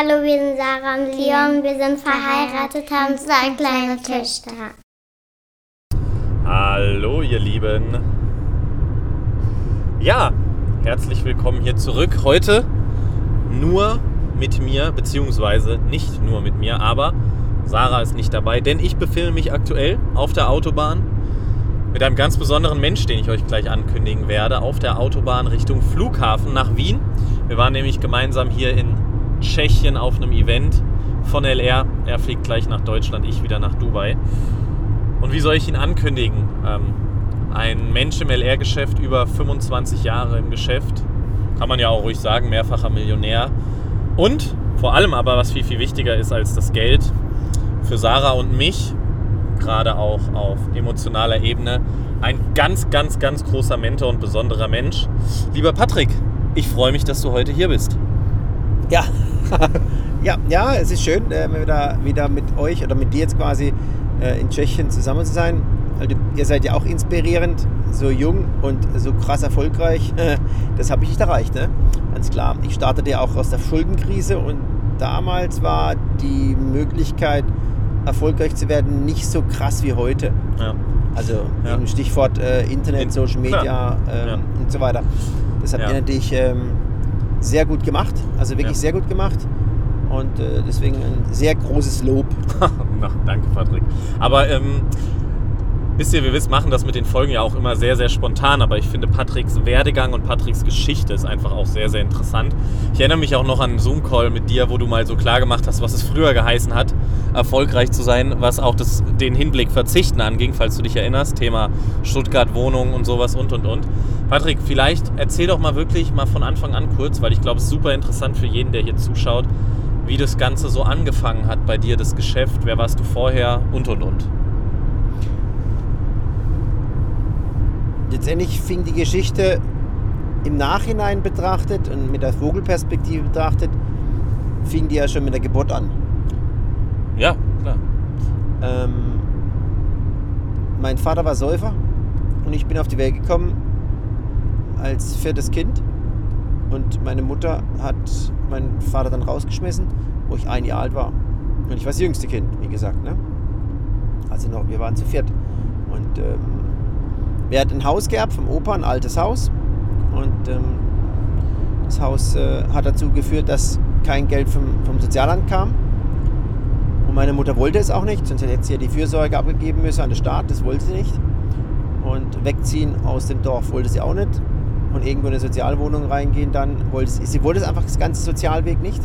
Hallo, wir sind Sarah und Leon. Wir sind verheiratet, haben zwei kleine Töchter. Hallo, ihr Lieben. Ja, herzlich willkommen hier zurück. Heute nur mit mir, beziehungsweise nicht nur mit mir, aber Sarah ist nicht dabei, denn ich befinde mich aktuell auf der Autobahn mit einem ganz besonderen Mensch, den ich euch gleich ankündigen werde, auf der Autobahn Richtung Flughafen nach Wien. Wir waren nämlich gemeinsam hier in Tschechien auf einem Event von LR. Er fliegt gleich nach Deutschland, ich wieder nach Dubai. Und wie soll ich ihn ankündigen? Ähm, ein Mensch im LR-Geschäft, über 25 Jahre im Geschäft, kann man ja auch ruhig sagen, mehrfacher Millionär. Und vor allem aber, was viel, viel wichtiger ist als das Geld, für Sarah und mich gerade auch auf emotionaler Ebene ein ganz, ganz, ganz großer Mentor und besonderer Mensch. Lieber Patrick, ich freue mich, dass du heute hier bist. Ja, ja, ja, es ist schön, äh, wieder, wieder mit euch oder mit dir jetzt quasi äh, in Tschechien zusammen zu sein. Also, ihr seid ja auch inspirierend, so jung und so krass erfolgreich. Das habe ich nicht erreicht, ne? Ganz klar. Ich startete ja auch aus der Schuldenkrise und damals war die Möglichkeit, erfolgreich zu werden, nicht so krass wie heute. Ja. Also ja. im Stichwort äh, Internet, Social Media ähm, ja. und so weiter. Das habt ihr natürlich ähm, sehr gut gemacht, also wirklich sehr gut gemacht. Und äh, deswegen ein sehr großes Lob. Na, danke, Patrick. Aber ähm, wisst ihr, wir wissen, machen das mit den Folgen ja auch immer sehr, sehr spontan, aber ich finde Patricks Werdegang und Patricks Geschichte ist einfach auch sehr, sehr interessant. Ich erinnere mich auch noch an einen Zoom-Call mit dir, wo du mal so klar gemacht hast, was es früher geheißen hat, erfolgreich zu sein, was auch das, den Hinblick Verzichten anging, falls du dich erinnerst. Thema Stuttgart, Wohnung und sowas und und und. Patrick, vielleicht erzähl doch mal wirklich mal von Anfang an kurz, weil ich glaube, es ist super interessant für jeden, der hier zuschaut, wie das Ganze so angefangen hat bei dir, das Geschäft, wer warst du vorher und und und. Letztendlich fing die Geschichte im Nachhinein betrachtet und mit der Vogelperspektive betrachtet, fing die ja schon mit der Geburt an. Ja, klar. Ähm, mein Vater war Säufer und ich bin auf die Welt gekommen als viertes Kind. Und meine Mutter hat meinen Vater dann rausgeschmissen, wo ich ein Jahr alt war. Und ich war das jüngste Kind, wie gesagt. Ne? Also noch, wir waren zu viert. Und ähm, wir hatten ein Haus gehabt vom Opa, ein altes Haus. Und ähm, das Haus äh, hat dazu geführt, dass kein Geld vom, vom Sozialamt kam. Und meine Mutter wollte es auch nicht, sonst hätte sie ja die Fürsorge abgegeben müssen an den Staat. Das wollte sie nicht. Und wegziehen aus dem Dorf wollte sie auch nicht. Und irgendwo in eine Sozialwohnung reingehen, dann wollte sie, sie wollte es einfach das ganze Sozialweg nicht.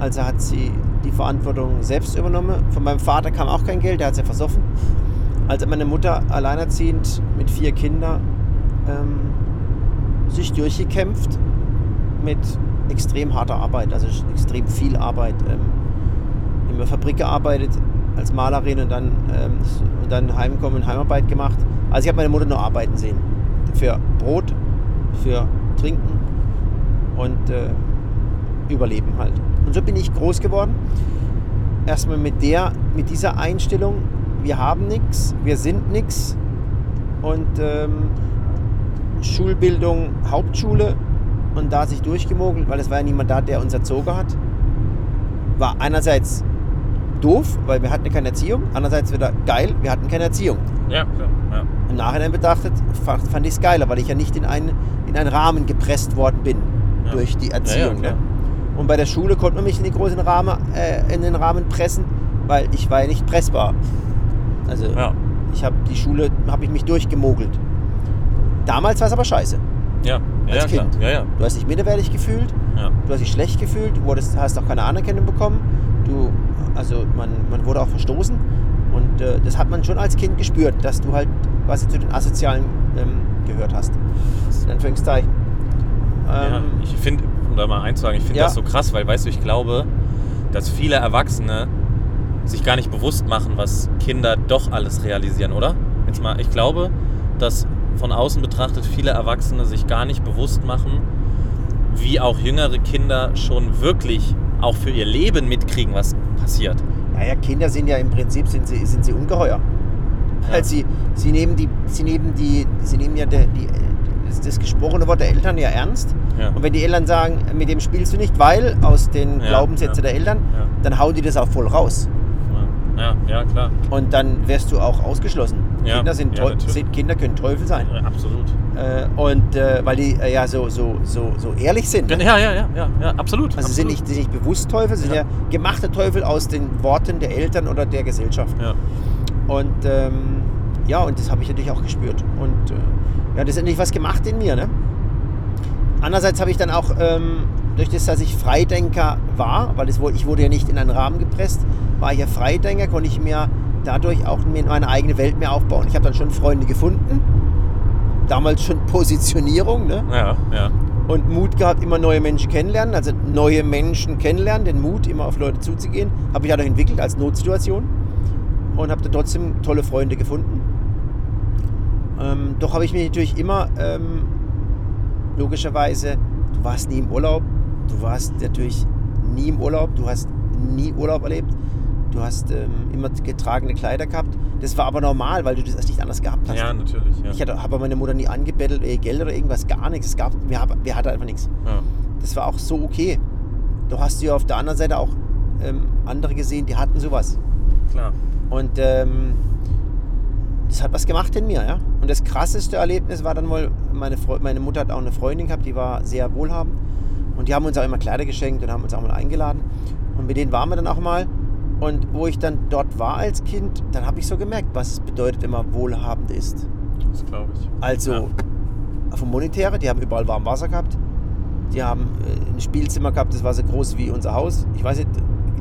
Also hat sie die Verantwortung selbst übernommen. Von meinem Vater kam auch kein Geld, der hat es ja versoffen. Also meine Mutter alleinerziehend mit vier Kindern ähm, sich durchgekämpft mit extrem harter Arbeit, also extrem viel Arbeit. Ähm, in der Fabrik gearbeitet als Malerin und dann, ähm, und dann heimkommen und Heimarbeit gemacht. Also ich habe meine Mutter nur arbeiten sehen. Für Brot, für Trinken und äh, Überleben halt. Und so bin ich groß geworden. Erstmal mit der, mit dieser Einstellung, wir haben nichts, wir sind nichts. Und ähm, Schulbildung, Hauptschule und da sich durchgemogelt, weil es war ja niemand da, der uns erzogen hat. War einerseits doof, weil wir hatten keine Erziehung, andererseits wieder geil, wir hatten keine Erziehung. Ja, klar. Ja. Im Nachhinein betrachtet fand, fand ich es geiler, weil ich ja nicht in einen, in einen Rahmen gepresst worden bin ja. durch die Erziehung. Ja, ne? Und bei der Schule konnte man mich in, die großen Rahmen, äh, in den Rahmen pressen, weil ich war ja nicht pressbar. Also ja. ich habe die Schule, habe ich mich durchgemogelt. Damals war es aber scheiße. Ja, als ja, Kind. Ja, ja. Du hast dich minderwertig gefühlt, ja. du hast dich schlecht gefühlt, du wurdest, hast auch keine Anerkennung bekommen. Du, also man, man wurde auch verstoßen. Und äh, das hat man schon als Kind gespürt, dass du halt quasi zu den Asozialen ähm, gehört hast. In Anführungszeichen. Ähm, ja, ich finde, um da mal einzusagen, ich finde das so krass, weil, weißt du, ich glaube, dass viele Erwachsene sich gar nicht bewusst machen, was Kinder doch alles realisieren, oder? Jetzt mal, ich glaube, dass von außen betrachtet viele Erwachsene sich gar nicht bewusst machen, wie auch jüngere Kinder schon wirklich auch für ihr Leben mitkriegen, was passiert. Naja, Kinder sind ja im Prinzip sind sie, sind sie ungeheuer. Ja. Weil sie, sie nehmen die, sie nehmen die, sie nehmen ja die, die das, gesprochene Wort der Eltern ja ernst. Ja. Und wenn die Eltern sagen, mit dem spielst du nicht, weil aus den Ja, Glaubenssätzen ja. der Eltern, dann hauen die das auch voll raus. Ja, ja, klar. Und dann wirst du auch ausgeschlossen. Ja, Kinder, sind ja, sind, Kinder können Teufel sein. Ja, absolut. Äh, und äh, weil die äh, ja so, so, so, so ehrlich sind. Ja, ja, ja, ja, ja, absolut. Also sie sind absolut. nicht, sind nicht bewusst Teufel, sind Ja. gemachte Teufel aus den Worten der Eltern oder der Gesellschaft. Ja. Und ähm, ja, und das habe ich natürlich auch gespürt. Und äh, ja, das ist endlich was gemacht in mir. Ne? Andererseits habe ich dann auch, ähm, durch das, dass ich Freidenker war, weil das, ich wurde ja nicht in einen Rahmen gepresst, war ich ja Freidenker, konnte ich mir dadurch auch meine eigene Welt mehr aufbauen. Ich habe dann schon Freunde gefunden, damals schon Positionierung ne? Ja, ja. und Mut gehabt, immer neue Menschen kennenlernen, also neue Menschen kennenlernen, den Mut, immer auf Leute zuzugehen, habe ich dadurch entwickelt als Notsituation und habe dann trotzdem tolle Freunde gefunden. Ähm, doch habe ich mich natürlich immer, ähm, logischerweise, du warst nie im Urlaub, du warst natürlich nie im Urlaub, du hast nie Urlaub erlebt, du hast ähm, immer getragene Kleider gehabt. Das war aber normal, weil du das nicht anders gehabt hast. Ja, natürlich. Ja. Ich habe meine Mutter nie angebettelt, ey, Geld oder irgendwas, gar nichts. Es gab, wir, wir hatten einfach nichts. ja. Das war auch so okay. Doch hast du ja auf der anderen Seite auch ähm, andere gesehen, die hatten sowas. Klar. Und ähm, das hat was gemacht in mir, ja. Und das krasseste Erlebnis war dann mal, meine, Freu meine Mutter hat auch eine Freundin gehabt, die war sehr wohlhabend. Und die haben uns auch immer Kleider geschenkt und haben uns auch mal eingeladen. Und mit denen waren wir dann auch mal. Und wo ich dann dort war als Kind, dann habe ich so gemerkt, was es bedeutet, wenn man wohlhabend ist. Das glaube ich. Also Ja. vom Monetäre, die haben überall warm Wasser gehabt. Die haben äh, ein Spielzimmer gehabt, das war so groß wie unser Haus. Ich weiß nicht,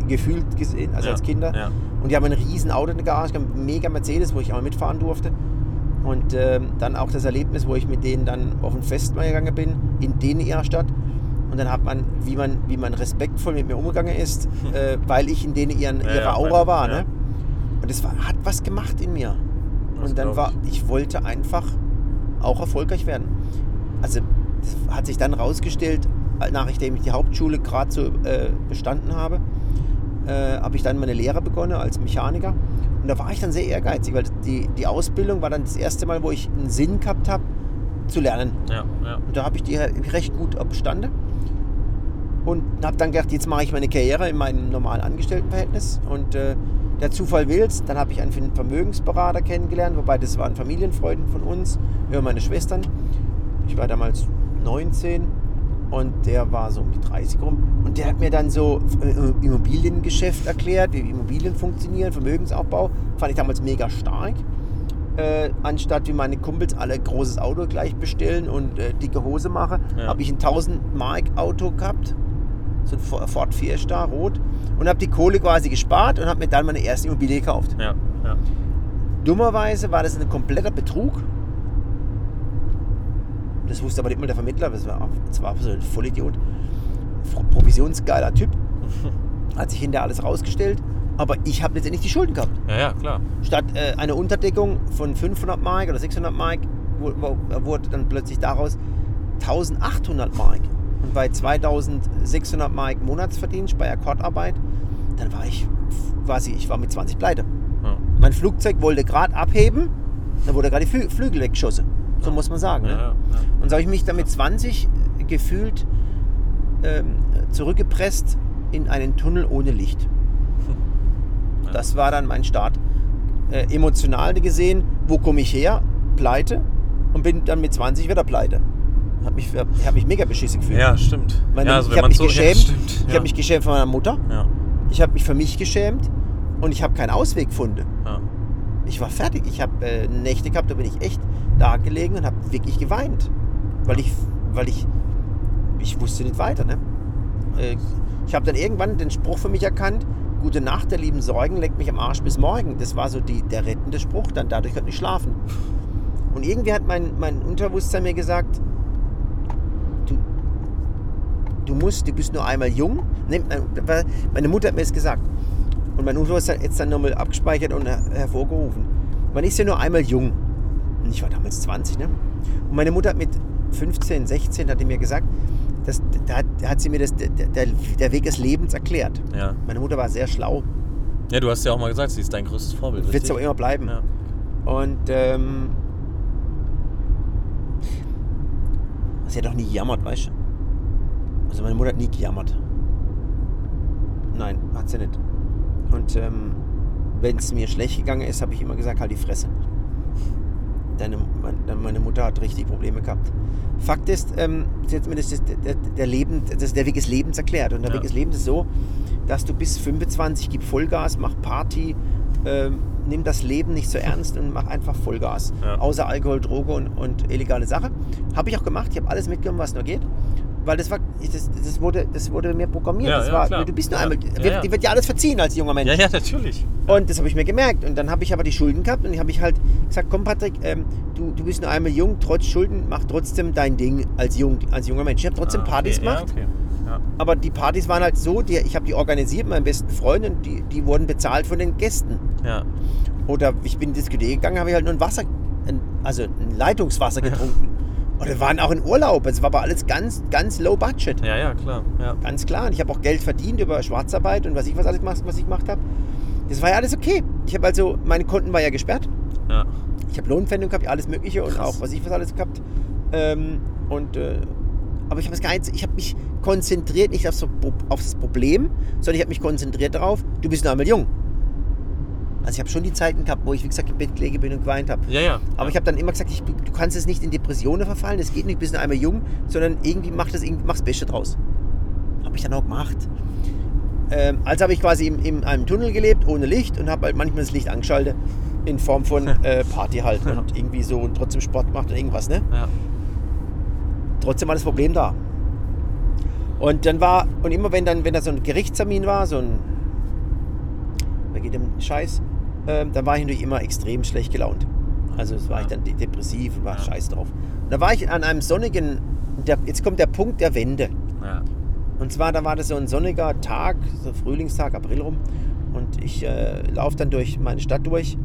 gefühlt gesehen, also Ja, als Kinder. ja. Und die haben ein riesen Auto in der Garage, ein mega Mercedes, wo ich auch mitfahren durfte. Und ähm, dann auch das Erlebnis, wo ich mit denen dann auf ein Fest mal gegangen bin, in denen ihrer Stadt. Und dann hat man, wie man, wie man respektvoll mit mir umgegangen ist, äh, weil ich in denen ihren, Ja, ihrer ja, Aura war. Ne? Und das war, hat was gemacht in mir. Das Und dann war, ich wollte einfach auch erfolgreich werden. Also das hat sich dann rausgestellt, nachdem ich die Hauptschule gerade so äh, bestanden habe, äh, habe ich dann meine Lehre begonnen als Mechaniker. Und da war ich dann sehr ehrgeizig, weil die, die Ausbildung war dann das erste Mal, wo ich einen Sinn gehabt habe, zu lernen. Ja, ja. Und da habe ich die recht gut bestanden. Und habe dann gedacht, jetzt mache ich meine Karriere in meinem normalen Angestelltenverhältnis. Und äh, der Zufall will's, dann habe ich einen Vermögensberater kennengelernt, wobei das waren Familienfreunde von uns, über meine Schwestern. Ich war damals 19 und der war so um die 30 rum. Und der hat mir dann so äh, Immobiliengeschäft erklärt, wie Immobilien funktionieren, Vermögensaufbau. Fand ich damals mega stark. Äh, anstatt wie meine Kumpels alle großes Auto gleich bestellen und äh, dicke Hose machen, Ja. habe ich ein 1000 Mark Auto gehabt, so ein Fo- Ford Fiesta rot und habe die Kohle quasi gespart und habe mir dann meine erste Immobilie gekauft. Ja, ja. Dummerweise war das ein kompletter Betrug. Das wusste aber nicht mal der Vermittler, das war, das war so ein Vollidiot. Provisionsgeiler Typ. Hat sich hinterher alles rausgestellt. Aber ich habe letztendlich die Schulden gehabt. Ja, ja, klar. Statt äh, einer Unterdeckung von 500 Mark oder 600 Mark wurde dann plötzlich daraus 1800 Mark. Und bei 2600 Mark Monatsverdienst bei Akkordarbeit, dann war ich quasi, ich war mit 20 pleite. Ja. Mein Flugzeug wollte gerade abheben, dann wurde gerade die Flü Flügel weggeschossen. So muss man sagen. Ja, Ne? ja, ja. Und so habe ich mich dann mit 20 gefühlt ähm, zurückgepresst in einen Tunnel ohne Licht. Ja. Das war dann mein Start. Äh, emotional gesehen, wo komme ich her? Pleite. Und bin dann mit 20 wieder pleite. Hab mich, ich habe mich mega beschissen gefühlt. Ja, stimmt. Meine, ja, also ich habe mich so geschämt. Ja. Ich ja. habe mich geschämt von meiner Mutter. ja, Ich habe mich für mich geschämt. Und ich habe keinen Ausweg gefunden. ja. Ich war fertig. Ich habe äh, Nächte gehabt, da bin ich echt da gelegen und habe wirklich geweint. Weil ich, weil ich, ich wusste nicht weiter. Ne? Äh, ich habe dann irgendwann den Spruch für mich erkannt, gute Nacht, der lieben Sorgen, leckt mich am Arsch bis morgen. Das war so die, der rettende Spruch, dann dadurch konnte ich schlafen. Und irgendwie hat mein, mein Unterbewusstsein mir gesagt, du musst, du bist nur einmal jung. Meine Mutter hat mir das gesagt. Und mein Unterbewusstsein hat jetzt dann nochmal abgespeichert und her hervorgerufen. Man ist ja nur einmal jung. Und ich war damals 20, ne? Und meine Mutter hat mit 15, 16 hat die mir gesagt, das, da, hat, da hat sie mir das, der, der, Weg des Lebens erklärt. ja. Meine Mutter war sehr schlau, Ja, du hast ja auch mal gesagt, sie ist dein größtes Vorbild. wird es aber immer bleiben. Ja. Und ähm, Sie hat auch nie gejammert, weißt du? Also meine Mutter hat nie gejammert. Nein, hat sie nicht. Und ähm, wenn es mir schlecht gegangen ist, habe ich immer gesagt, halt die Fresse. Deine, mein, meine Mutter hat richtig Probleme gehabt. Fakt ist, ähm, sie hat mir das, das, der, der, Leben, das, der Weg des Lebens erklärt. Und der Ja. Weg des Lebens ist so, dass du bis 25 gib Vollgas, mach Party, ähm, nimm das Leben nicht so ernst und mach einfach Vollgas. Ja. Außer Alkohol, Droge und, und illegale Sache. Habe ich auch gemacht. Ich habe alles mitgenommen, was nur geht. Weil das war, das, das, wurde, das wurde mir programmiert. Ja, das ja, war, klar. du bist nur Ja. einmal, Ja, dir, wird ja alles verziehen als junger Mensch. Ja, ja, natürlich. Und das habe ich mir gemerkt. Und dann habe ich aber die Schulden gehabt und habe ich halt gesagt, komm Patrick, ähm, du, du bist nur einmal jung, trotz Schulden, mach trotzdem dein Ding als, jung, als junger Mensch. Ich habe trotzdem Ah, Partys okay. gemacht, Ja, okay. aber die Partys waren halt so, die, ich habe die organisiert, meinen besten Freunden, und die, die wurden bezahlt von den Gästen. ja. Oder ich bin in die Diskothek gegangen, habe ich halt nur ein Wasser, ein, also ein Leitungswasser getrunken. Oder waren auch in Urlaub. Es war aber alles ganz, ganz low budget. Ja, ja, klar. Ja. Ganz klar. Und ich habe auch Geld verdient über Schwarzarbeit und was ich was alles gemacht, was ich gemacht habe. Das war ja alles okay. Ich habe also, meine Konten war ja gesperrt. Ja. Ich habe Lohnpfändung gehabt, alles Mögliche und Krass. auch was ich was alles gehabt. Ähm, und, äh, aber ich habe es gar nicht, ich habe mich konzentriert nicht auf, so, auf das Problem, sondern ich habe mich konzentriert darauf, du bist nur einmal jung. Also ich habe schon die Zeiten gehabt, wo ich, wie gesagt, im Bett gelegen bin und geweint habe. Ja, ja. Aber ich habe dann immer gesagt, ich, du kannst es nicht in Depressionen verfallen, das geht nicht, du bist nur einmal jung, sondern irgendwie mach das, irgendwie mach's Beste draus. Habe ich dann auch gemacht. Ähm, also habe ich quasi in, in einem Tunnel gelebt, ohne Licht und habe halt manchmal das Licht angeschaltet in Form von äh, Party halt und irgendwie so und trotzdem Sport gemacht und irgendwas, ne? Ja. Trotzdem war das Problem da. Und dann war, und immer wenn dann, wenn da so ein Gerichtstermin war, so ein, wer geht dem Scheiß, ähm, dann war ich natürlich immer extrem schlecht gelaunt. Also das war Ja. ich dann de- depressiv und war Ja. scheiß drauf. Und da war ich an einem sonnigen, der, jetzt kommt der Punkt der Wende. ja. Und zwar, da war das so ein sonniger Tag, so Frühlingstag, April rum. Und ich äh, laufe dann durch meine Stadt durch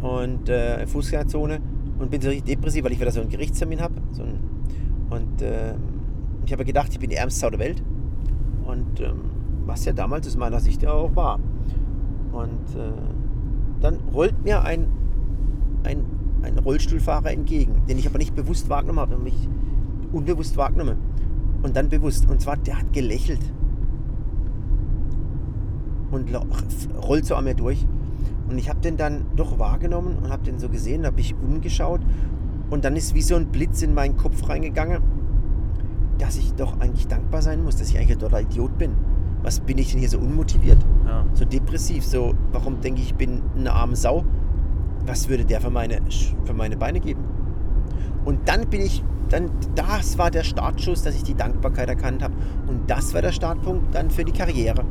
und äh, Fußgängerzone und bin so richtig depressiv, weil ich wieder so einen Gerichtstermin habe. So und ähm, ich habe gedacht, ich bin die ärmste Sau der Welt. Und ähm, was ja damals aus meiner Sicht ja auch war. Und äh, dann rollt mir ein, ein, ein Rollstuhlfahrer entgegen, den ich aber nicht bewusst wahrgenommen habe, mich unbewusst wahrgenommen. Und dann bewusst. Und zwar, der hat gelächelt. Und rollt so an mir durch. Und ich habe den dann doch wahrgenommen und habe den so gesehen, habe ich umgeschaut. Und dann ist wie so ein Blitz in meinen Kopf reingegangen, dass ich doch eigentlich dankbar sein muss, dass ich eigentlich ein totaler Idiot bin. Was bin ich denn hier so unmotiviert? ja. So depressiv, so, warum denke ich, ich bin eine arme Sau? Was würde der für meine, für meine Beine geben? Und dann bin ich, dann, das war der Startschuss, dass ich die Dankbarkeit erkannt habe. Und das war der Startpunkt dann für die Karriere.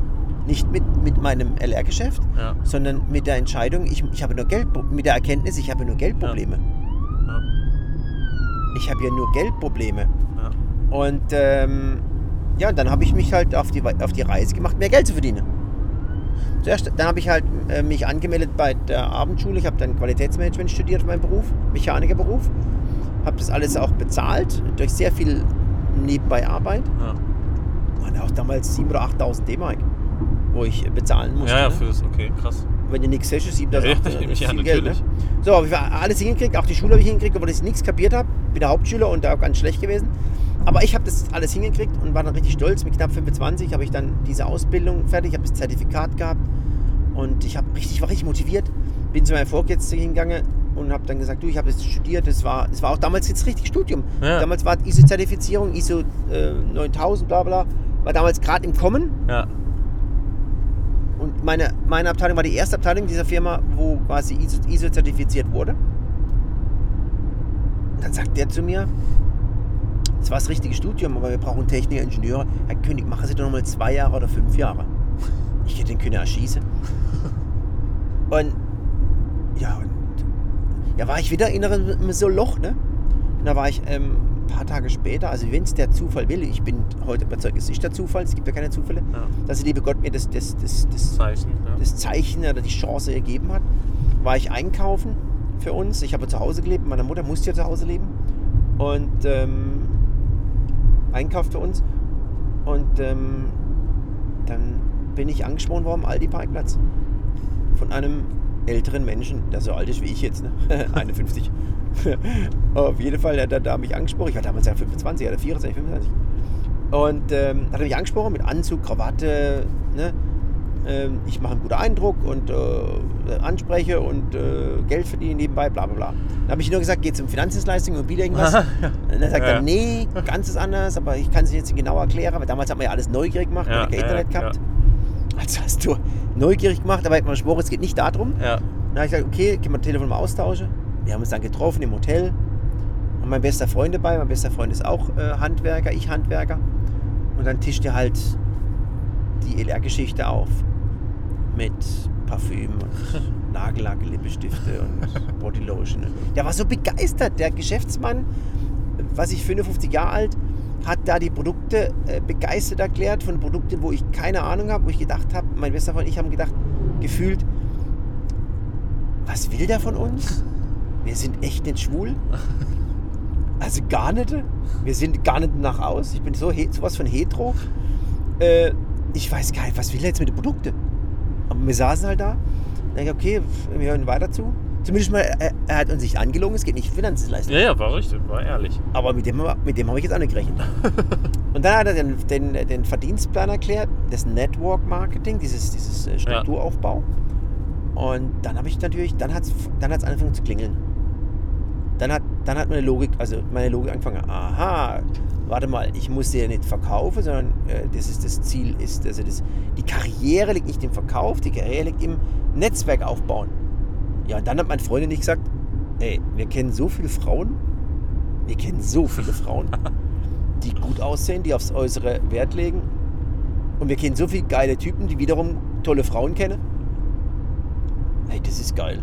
Nicht mit, mit meinem LR-Geschäft, Ja. sondern mit der Entscheidung, ich, ich habe nur Geld, mit der Erkenntnis, ich habe nur Geldprobleme. Ja. Ich habe ja nur Geldprobleme. Und ähm, ja, dann habe ich mich halt auf die, auf die Reise gemacht, mehr Geld zu verdienen. Zuerst, dann habe ich halt äh, mich angemeldet bei der Abendschule. Ich habe dann Qualitätsmanagement studiert, mein Beruf, Mechanikerberuf. Habe das alles auch bezahlt, durch sehr viel nebenbei Arbeit. Ja. Waren auch damals 7.000 oder 8.000 D-Mark, wo ich äh, bezahlen musste. Ja, ja, ne? für das, okay, krass. Wenn du nichts hast, ist 7.000 Ja, ja, 8.000, das ist ja, viel Geld. Ne? So, habe ich alles hingekriegt, auch die Schule habe ich hingekriegt, obwohl ich nichts kapiert habe. Bin der Hauptschüler und da auch ganz schlecht gewesen. Aber ich habe das alles hingekriegt und war dann richtig stolz. Mit knapp 25 habe ich dann diese Ausbildung fertig, habe das Zertifikat gehabt und ich habe richtig, war richtig motiviert. Bin zu meinem Vorgesetzten hingegangen und habe dann gesagt, du, ich habe das studiert. Das war, das war auch damals jetzt richtig Studium. Ja. Damals war ISO-Zertifizierung, ISO äh, 9000, bla bla, war damals gerade im Kommen. Ja. Und meine, meine Abteilung war die erste Abteilung dieser Firma, wo quasi ISO, ISO zertifiziert wurde. Und dann sagt der zu mir, das war das richtige Studium, aber wir brauchen Techniker, Ingenieure. Herr König, machen Sie doch noch mal zwei Jahre oder fünf Jahre. Ich hätte den können erschießen. Und ja, und ja, war ich wieder in einem so Loch, ne? Und da war ich ähm, ein paar Tage später, also wenn es der Zufall will, ich bin heute überzeugt, es ist der Zufall, es gibt ja keine Zufälle, Ja. dass der liebe Gott mir das, das, das, das, Zeichen. Ja. das Zeichen oder die Chance ergeben hat, war ich einkaufen für uns. Ich habe zu Hause gelebt, meine Mutter musste ja zu Hause leben. Und ähm, einkauft für uns. Und ähm, dann bin ich angesprochen worden Aldi Parkplatz. Von einem älteren Menschen, der so alt ist wie ich jetzt, ne? 51. Auf jeden Fall hat er da mich angesprochen. Ich war damals ja 25 oder 24, 25. Und ähm, hat er mich angesprochen mit Anzug, Krawatte, ne? Ähm, ich mache einen guten Eindruck und äh, anspreche und äh, Geld verdiene nebenbei, bla bla bla. Dann habe ich nur gesagt, geht es um Finanzdienstleistungen, Immobilien, irgendwas? Und dann sagt Ja. er, nee, ganz ist anders, aber ich kann es jetzt genau erklären, weil damals hat man ja alles neugierig gemacht, Ja, weil kein ja, Internet gehabt. Also hast du neugierig gemacht, aber ich habe mir geschworen, es geht nicht darum. Ja. Dann habe ich gesagt, okay, können wir das Telefon mal austauschen. Wir haben uns dann getroffen im Hotel. Und mein bester Freund dabei. Mein bester Freund ist auch äh, Handwerker, ich Handwerker. Und dann tischt er halt die LR-Geschichte auf. Mit Parfüm und Nagellack, Lippenstifte und Bodylotion. Der war so begeistert. Der Geschäftsmann, was ich 55 Jahre alt, hat da die Produkte äh, begeistert erklärt von Produkten, wo ich keine Ahnung habe, wo ich gedacht habe, mein bester Freund und ich haben gedacht, gefühlt, was will der von uns? Wir sind echt nicht schwul. Also gar nicht. Wir sind gar nicht nach aus. Ich bin so sowas von hetero. Äh, ich weiß gar nicht, was will er jetzt mit den Produkten? Aber wir saßen halt da. Da ich, okay, wir hören weiter zu. Zumindest mal, er, er hat uns nicht angelogen, es geht nicht Finanzdienstleistung. ja, ja, war richtig, war ehrlich. Aber mit dem, mit dem habe ich jetzt auch nicht gerechnet. Und dann hat er den, den, den Verdienstplan erklärt, das Network Marketing, dieses, dieses äh, Strukturaufbau. Und dann habe ich natürlich, dann hat es dann hat's angefangen zu klingeln. Dann hat, dann hat meine Logik, also meine Logik angefangen, aha, warte mal, ich muss sie ja nicht verkaufen, sondern äh, das ist das Ziel, ist, also das, die Karriere liegt nicht im Verkauf, die Karriere liegt im Netzwerk aufbauen. Ja, und dann hat mein Freund nicht gesagt, ey, wir kennen so viele Frauen, wir kennen so viele Frauen, die gut aussehen, die aufs Äußere Wert legen. Und wir kennen so viele geile Typen, die wiederum tolle Frauen kennen. Hey, das ist geil.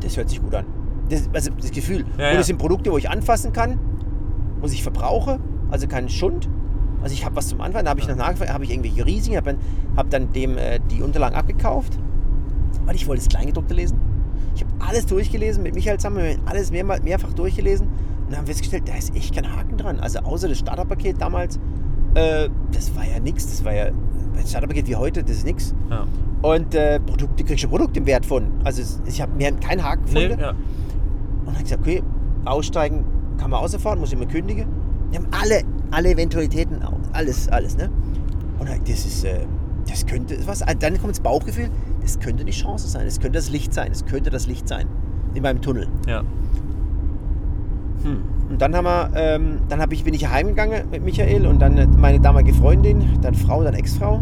Das hört sich gut an. Das, also das Gefühl. Ja, und ja. es sind Produkte, wo ich anfassen kann, was ich verbrauche, also kein Schund. Also ich habe was zum Anfassen, da habe ich noch nachgefragt, habe ich irgendwelche Risiken, habe dann, hab dann dem äh, die Unterlagen abgekauft, weil ich wollte das Kleingedruckte lesen. Ich habe alles durchgelesen, mit Michael zusammen, wir haben alles mehr, mehrfach durchgelesen und dann haben festgestellt, da ist echt kein Haken dran. Also außer das Starterpaket damals, äh, das war ja nichts, das war ja, das Starterpaket wie heute, das ist nichts. Ja. Und äh, Produkte kriegst du Produkt im Wert von. Also ich habe mir keinen Haken Nee, gefunden. ja. Und dann habe ich gesagt, okay, aussteigen kann man außerfahren, muss ich immer kündigen. Wir haben alle, alle Eventualitäten, alles, alles, ne? Und dann, das ist, äh, das könnte was. ah, Dann kommt das Bauchgefühl, das könnte die Chance sein, das könnte das Licht sein, es könnte das Licht sein in meinem Tunnel. ja. Hm. Und dann haben wir, ähm, dann hab ich, bin ich heimgegangen mit Michael und dann äh, meine damalige Freundin, dann Frau, dann Ex-Frau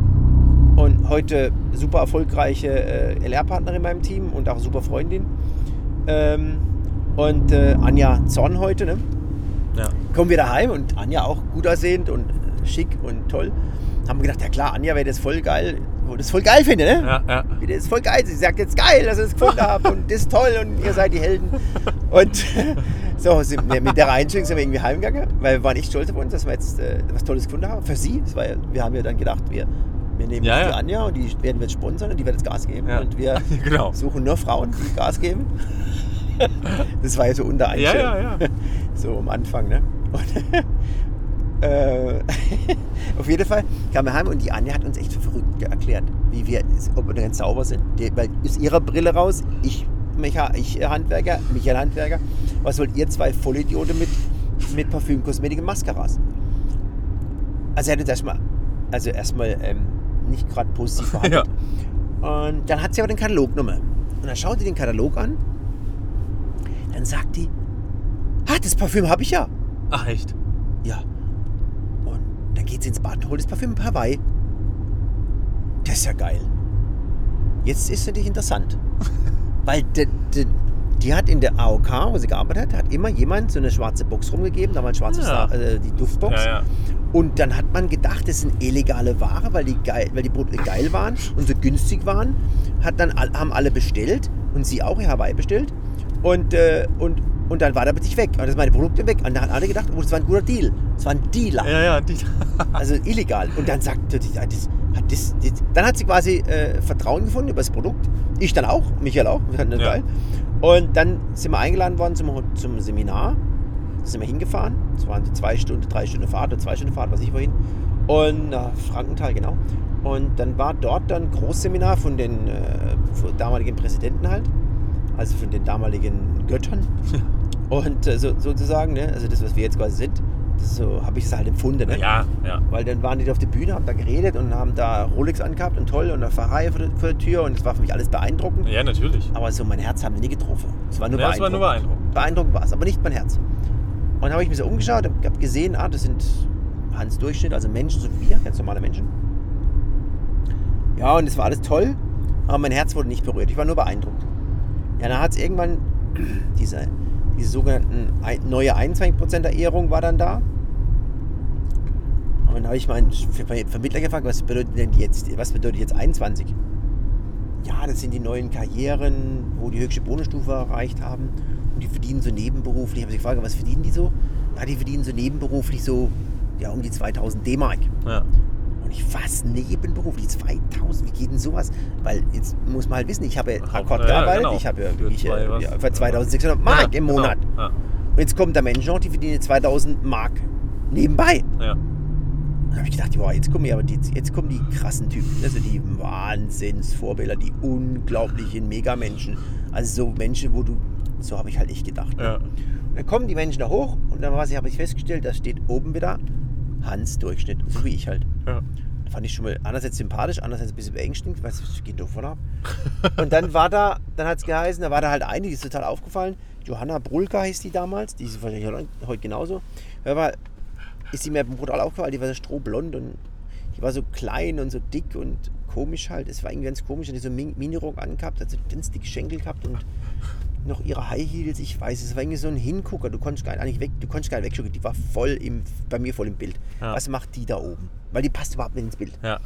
und heute super erfolgreiche äh, LR-Partnerin in meinem Team und auch super Freundin. Ähm, und äh, Anja Zorn heute, ne? Ja. Kommen wir daheim und Anja auch gut aussehend und äh, schick und toll. Haben wir gedacht, ja klar, Anja wäre das voll geil, wo das voll geil finde, ne? Ja, ja. Das ist voll geil. Sie sagt jetzt geil, dass ihr das gefunden habt und das ist toll und ihr seid die Helden. Und so sind wir mit der Einstellung sind wir irgendwie heimgegangen, weil wir waren echt stolz auf uns, dass wir jetzt äh, was Tolles gefunden haben. Für sie. War wir haben ja dann gedacht, wir, wir nehmen Ja, die ja. Anja und die werden wir jetzt sponsern und die wird jetzt Gas geben. Ja. Und wir Genau. suchen nur Frauen, die Gas geben. Das war ja so unter Ja, ja, ja. So am Anfang, ne? Und, äh, auf jeden Fall kamen wir heim und die Anja hat uns echt verrückt erklärt, wie wir, ob wir ganz sauber sind. Die, weil aus ihrer Brille raus, ich, Mecha, ich äh, Handwerker, Michael Handwerker, was wollt ihr zwei Vollidioten mit, mit Parfüm, Kosmetik und Mascaras? Also er hat uns erstmal, also erstmal ähm, nicht gerade positiv behandelt. Und dann hat sie aber den Katalog genommen. Und dann schaut sie den Katalog an. Dann sagt die, ah, das Parfüm habe ich ja. Ach, echt? Ja. Und dann geht sie ins Bad und holt das Parfüm in Hawaii. Das ist ja geil. Jetzt ist es natürlich interessant. Weil die, die, die hat in der AOK, wo sie gearbeitet hat, hat immer jemand so eine schwarze Box rumgegeben, damals schwarze Ja. Äh, die Duftbox. Ja, ja. Und dann hat man gedacht, das sind illegale Ware, weil die geil, weil die Produkte geil waren und so günstig waren. Hat dann, haben alle bestellt und sie auch ihr Hawaii bestellt. Und, äh, und, und dann war der plötzlich weg. Und dann sind meine Produkte weg. Und dann haben alle gedacht, oh, das war ein guter Deal. Das war ein Dealer. Ja, ja, die, Also illegal. Und dann sagt das, hat das, das, dann hat sie quasi äh, Vertrauen gefunden über das Produkt. Ich dann auch, Michael auch. Wir fanden das Ja. geil. Und dann sind wir eingeladen worden zum, zum Seminar. Da sind wir hingefahren. Es waren so zwei Stunden, drei Stunden Fahrt oder zwei Stunden Fahrt, was ich wohin. Und na, Frankenthal, genau. Und dann war dort dann ein Großseminar von den äh, damaligen Präsidenten halt, also von den damaligen Göttern. Und äh, so, sozusagen, ne? also das, was wir jetzt quasi sind, so habe ich es halt empfunden. Ne? Ja, ja. Weil dann waren die da auf der Bühne, haben da geredet und haben da Rolex angehabt und toll und eine Ferrari vor der, vor der Tür und es war für mich alles beeindruckend. Ja, natürlich. Aber so mein Herz haben die nie getroffen. Es war nur Ja, es war beeindruckend. nur beeindruckend. Beeindruckend war es, aber nicht mein Herz. Und dann habe ich mich so umgeschaut und habe gesehen, ah, das sind Hans Durchschnitt, also Menschen, so wie wir, ganz normale Menschen. Ja, und es war alles toll, aber mein Herz wurde nicht berührt. Ich war nur beeindruckt. Ja, dann hat es irgendwann diese, diese sogenannten neue 21%er Ehrung war dann da. Und dann habe ich meinen Ver- Vermittler gefragt, was bedeutet denn jetzt, was bedeutet jetzt 21? Ja, das sind die neuen Karrieren, wo die höchste Bonusstufe erreicht haben. Und die verdienen so nebenberuflich. Ich habe sie gefragt, was verdienen die so? Ja, die verdienen so nebenberuflich so ja, um die 2000 D-Mark. Ja. Ich, was, nebenberuflich 2000? Wie geht denn sowas? Weil jetzt muss man halt wissen, ich habe ja Akkord ja, gearbeitet. genau. Ich habe ja, Für wirklich, zwei äh, was. ja, für 2600 Mark ja, im genau. Monat. Ja. Und jetzt kommt der Mensch noch, die verdienen 2000 Mark nebenbei. Ja. Und da habe ich gedacht, boah, jetzt kommen, ja aber die, jetzt kommen die krassen Typen, also die Wahnsinnsvorbilder, die unglaublichen Megamenschen. Also so Menschen, wo du, so habe ich halt nicht gedacht. Ja. Und dann kommen die Menschen da hoch und dann habe ich festgestellt, da steht oben wieder Hans Durchschnitt, so wie ich halt. Ja. Fand ich schon mal einerseits sympathisch, andererseits ein bisschen beängstigend, weil es geht doch von ab. Und dann war da, dann hat es geheißen, da war da halt eine, die ist total aufgefallen. Johanna Brulka hieß die damals, die ist wahrscheinlich heute- genauso. Aber ist die mir brutal aufgefallen, die war so strohblond und die war so klein und so dick und komisch halt. Es war irgendwie ganz komisch, und die so Min- Minirock angehabt, hat so ganz dicke Schenkel gehabt und noch ihre High Heels, ich weiß, es war irgendwie so ein Hingucker, du konntest gar nicht weg, du konntest gar nicht wegschauen, die war voll im, bei mir voll im Bild. Ja. Was macht die da oben? Weil die passt überhaupt nicht ins Bild. Ja.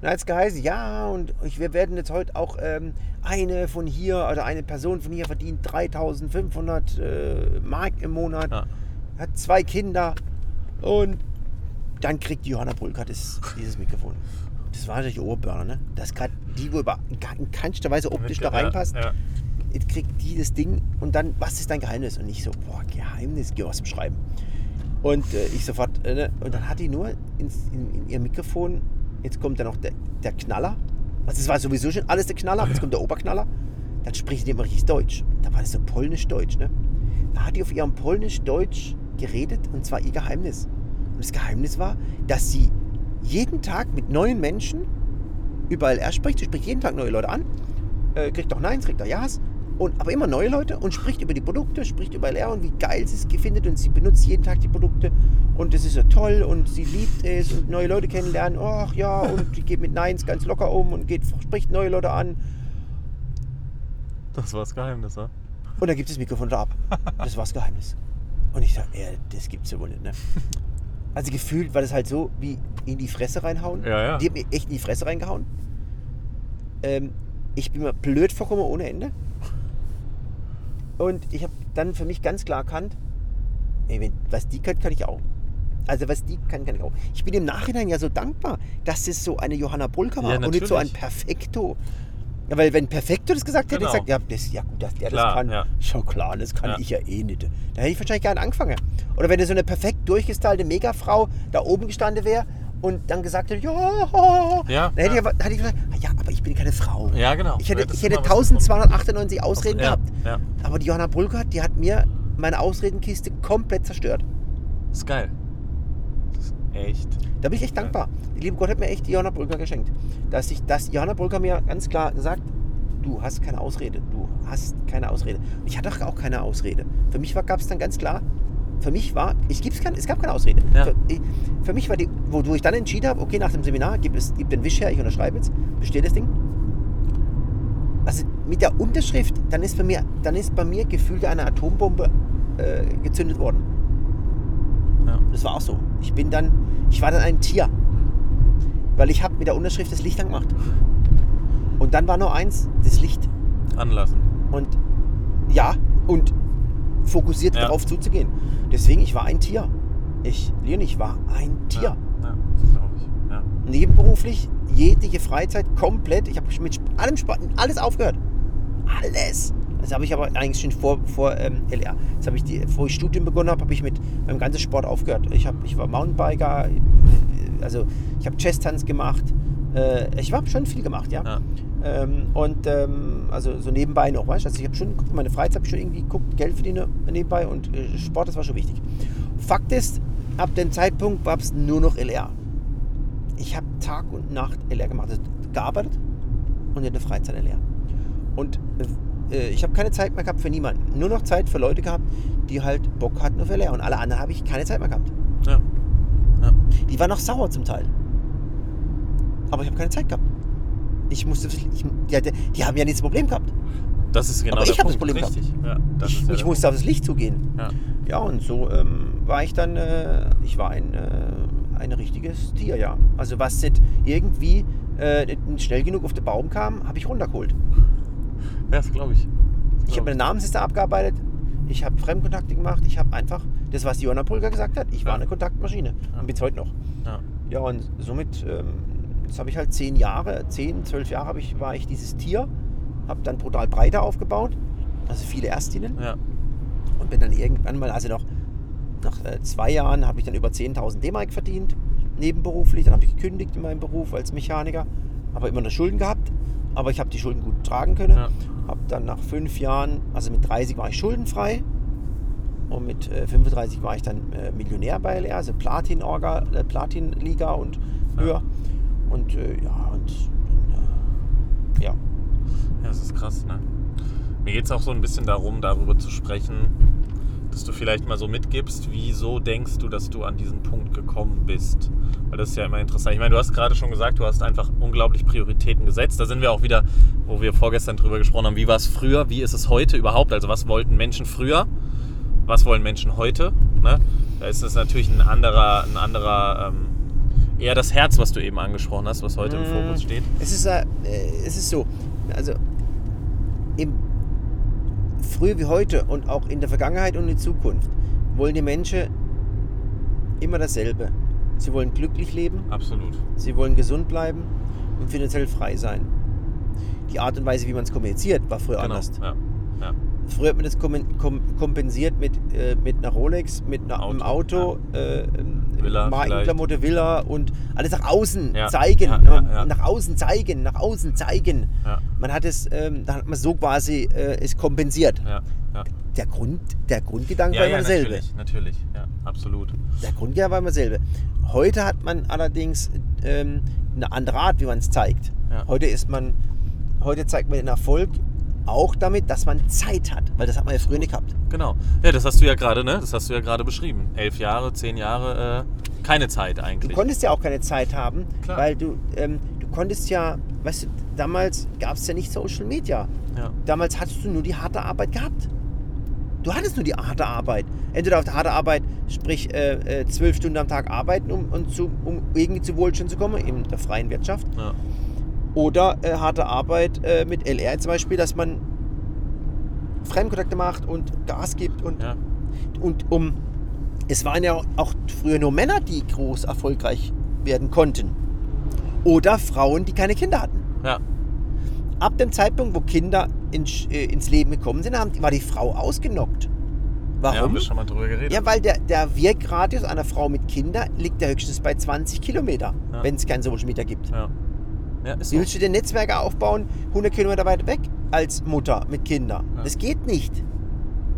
Dann hat es geheißen, ja, und ich, wir werden jetzt heute auch ähm, eine von hier, oder eine Person von hier verdient 3500 äh, Mark im Monat, Ja. hat zwei Kinder und dann kriegt Johanna Brülker das, dieses Mikrofon. Das war natürlich Ohrburner, ne? Das gerade die, wo über, in keinster Weise optisch da reinpasst, Ja. jetzt kriegt die das Ding und dann, was ist dein Geheimnis? Und ich so, boah, Geheimnis, geh aus dem Schreiben. Und äh, ich sofort, äh, ne? und dann hat die nur ins, in, in ihr Mikrofon, jetzt kommt dann noch der, der Knaller. Also es war sowieso schon alles der Knaller, jetzt kommt der Oberknaller. Dann spricht die immer richtig Deutsch. Da war das so polnisch-deutsch, ne? Da hat die auf ihrem polnisch-deutsch geredet und zwar ihr Geheimnis. Und das Geheimnis war, dass sie jeden Tag mit neuen Menschen überall er spricht, sie spricht jeden Tag neue Leute an, äh, kriegt doch Neins, kriegt doch Ja's, und, aber immer neue Leute und spricht über die Produkte, spricht über LR und wie geil sie es findet und sie benutzt jeden Tag die Produkte und es ist so toll und sie liebt es und neue Leute kennenlernen, ach ja, und die geht mit Neins ganz locker um und geht, spricht neue Leute an Das war das Geheimnis, ne? und dann gibt es das Mikrofon da ab. Das war das Geheimnis. Und ich sage, ja, das gibt's ja wohl nicht, ne? Also gefühlt war das halt so wie in die Fresse reinhauen. Ja, ja. Die hat mir echt in die Fresse reingehauen. Ähm, ich bin mir blöd vorgekommen ohne Ende. Und ich habe dann für mich ganz klar erkannt, ey, wenn, was die kann, kann ich auch. Also was die kann, kann ich auch. Ich bin im Nachhinein ja so dankbar, dass es so eine Johanna Brulka war Ja, und nicht so ein. Perfekto. Ja, weil wenn Perfekto das gesagt hätte, Genau. hätte ich gesagt, ja, das, ja gut, dass der Klar, das kann. ja. Schon klar, das kann Ja. ich ja eh nicht. Da hätte ich wahrscheinlich gar nicht angefangen. Oder wenn da so eine perfekt durchgestylte Megafrau da oben gestanden wäre und dann gesagt hätte, ja, Ja, dann hätte, ja. ich, aber- hätte ich gesagt, ah ja, aber ich bin keine Frau. Ja, genau. Ich hätte, ich hätte immer was 1298 Ausreden ja, gehabt. Ja, Aber die Johanna Brülker, die hat mir meine Ausredenkiste komplett zerstört. das ist geil. Das ist echt. Da bin ich echt dankbar. Der liebe Gott hat mir echt die Johanna Brülker geschenkt. Dass, ich, dass Johanna Brülker mir ganz klar gesagt, du hast keine Ausrede. Du hast keine Ausrede. Und ich hatte auch keine Ausrede. Für mich gab es dann ganz klar, für mich war, ich gibt's kein, es gab keine Ausrede. Ja. Für, ich, für mich war die, wo, wo ich dann entschieden habe, okay, nach dem Seminar, gib, es, gib den Wisch her, ich unterschreibe jetzt, bestehe das Ding. Also mit der Unterschrift, dann ist bei mir, dann ist bei mir gefühlt eine Atombombe äh, gezündet worden. Ja. Das war auch so. Ich bin dann, ich war dann ein Tier. Weil ich habe mit der Unterschrift das Licht angemacht. Und dann war nur eins, das Licht. Anlassen. Und ja, und fokussiert Ja. darauf zuzugehen. Deswegen, ich war ein Tier. Ich, Leon, ich war ein Tier. Ja, ja das glaube ich. Ja. Nebenberuflich, jegliche Freizeit komplett. Ich habe mit allem Sport, alles aufgehört. Alles. Das habe ich aber eigentlich schon vor, vor ähm, LR. Das habe ich die, bevor ich Studium begonnen habe, habe ich mit meinem ganzen Sport aufgehört. Ich, hab, ich war Mountainbiker, äh, Also ich habe Chess-Tanz gemacht. Äh, ich habe schon viel gemacht, ja. Ja. Ähm, und ähm, also so nebenbei noch, weißt du? Also ich habe schon meine Freizeit habe ich schon irgendwie geguckt, Geld verdiene nebenbei und äh, Sport, das war schon wichtig. Fakt ist, ab dem Zeitpunkt gab es nur noch LR. Ich habe Tag und Nacht LR gemacht, also gearbeitet und in der Freizeit LR. Und äh, ich habe keine Zeit mehr gehabt für niemanden. Nur noch Zeit für Leute gehabt, die halt Bock hatten auf LR. Und alle anderen habe ich keine Zeit mehr gehabt. Ja. Ja. Die waren noch sauer zum Teil. Aber ich habe keine Zeit gehabt. Ich musste, ich, die, die haben ja nicht das Problem gehabt. Das ist genau Aber ich hab das. Problem gehabt. Richtig. Ja, das Ich, ist ja ich der musste aufs Licht zugehen. Ja. Ja, und so ähm, war ich dann, äh, ich war ein, äh, ein richtiges Tier, ja. Also was nicht irgendwie äh, schnell genug auf den Baum kam, habe ich runtergeholt. Ja, das glaube ich. Das Ich glaub habe meine Namensliste abgearbeitet, ich habe Fremdkontakte gemacht, ich habe einfach das, was Johanna Pulger gesagt hat, ich war Ja. eine Kontaktmaschine Ja. und bin es heute noch. Ja. Ja, und somit, ähm, jetzt habe ich halt zehn Jahre, zehn, zwölf Jahre ich, war ich dieses Tier, habe dann brutal breiter aufgebaut, also viele Erstinnen Ja. und bin dann irgendwann mal, also noch nach äh, zwei Jahren habe ich dann über 10.000 D-Mark verdient, nebenberuflich, dann habe ich gekündigt in meinem Beruf als Mechaniker, aber immer noch Schulden gehabt, aber ich habe die Schulden gut tragen können, Ja. habe dann nach fünf Jahren, also mit 30 war ich schuldenfrei und mit äh, 35 war ich dann äh, Millionär bei LR, also äh, Platin-Liga und Ja. Und äh, ja, und äh, ja, Ja, das ist krass, ne? Mir geht es auch so ein bisschen darum, darüber zu sprechen, dass du vielleicht mal so mitgibst, wieso denkst du, dass du an diesen Punkt gekommen bist? Weil das ist ja immer interessant. Ich meine, du hast gerade schon gesagt, du hast einfach unglaublich Prioritäten gesetzt. Da sind wir auch wieder, wo wir vorgestern drüber gesprochen haben, wie war es früher, wie ist es heute überhaupt? Also was wollten Menschen früher? Was wollen Menschen heute? Ne? Da ist es natürlich ein anderer, ein anderer ähm, eher das Herz, was du eben angesprochen hast, was heute im Mm. Fokus steht. Es ist, äh, es ist so, also im, früher wie heute und auch in der Vergangenheit und in Zukunft wollen die Menschen immer dasselbe. Sie wollen glücklich leben, Absolut. sie wollen gesund bleiben und finanziell frei sein. Die Art und Weise, wie man es kommuniziert, war früher Genau. anders. Ja. Ja. Früher hat man das kom kom kompensiert mit, äh, mit einer Rolex, mit einer, einem Auto, Auto, äh, ähm, Villa Markenklamotte, Villa und alles nach außen Ja, zeigen. ja, ja, ja. Nach außen zeigen, nach außen zeigen. Ja. Man hat es, ähm, da hat man so quasi äh, es kompensiert. Ja, ja. Der, Grund, der Grundgedanke Ja, war ja, immer derselbe. natürlich, natürlich, ja, absolut. Der Grundgedanke war immer derselbe. Heute hat man allerdings ähm, eine andere Art, wie man es zeigt. Ja. Heute ist man, heute zeigt man den Erfolg auch damit, dass man Zeit hat, weil das hat man ja früher nicht gehabt. Genau. Ja, das hast du ja gerade, ne? Das hast du ja gerade beschrieben. Elf Jahre, zehn Jahre, äh, keine Zeit Du eigentlich. konntest ja auch keine Zeit haben, Klar. weil du, ähm, du konntest ja, weißt du, damals gab es ja nicht Social Media. ja. Damals hattest du nur die harte Arbeit gehabt. Du hattest nur die harte Arbeit. Entweder auf der harte Arbeit, sprich äh, äh, zwölf Stunden am Tag arbeiten, um, um, zu, um irgendwie zu Wohlstand zu kommen, in der freien Wirtschaft. Ja. Oder äh, harte Arbeit äh, mit LR zum Beispiel, dass man Fremdkontakte macht und Gas gibt und, Ja. und um. Es waren ja auch früher nur Männer, die groß erfolgreich werden konnten. Oder Frauen, die keine Kinder hatten. ja. Ab dem Zeitpunkt, wo Kinder in, äh, ins Leben gekommen sind, haben, war die Frau ausgenockt. Ja, haben Warum? wir schon mal drüber geredet. Ja, weil der, der Wirkradius einer Frau mit Kindern liegt ja höchstens bei 20 Kilometer, Ja. wenn es kein Social Media gibt. Ja. Ja, Wie willst du dir Netzwerke aufbauen, 100 Kilometer weit weg als Mutter mit Kindern? Ja. Das geht nicht,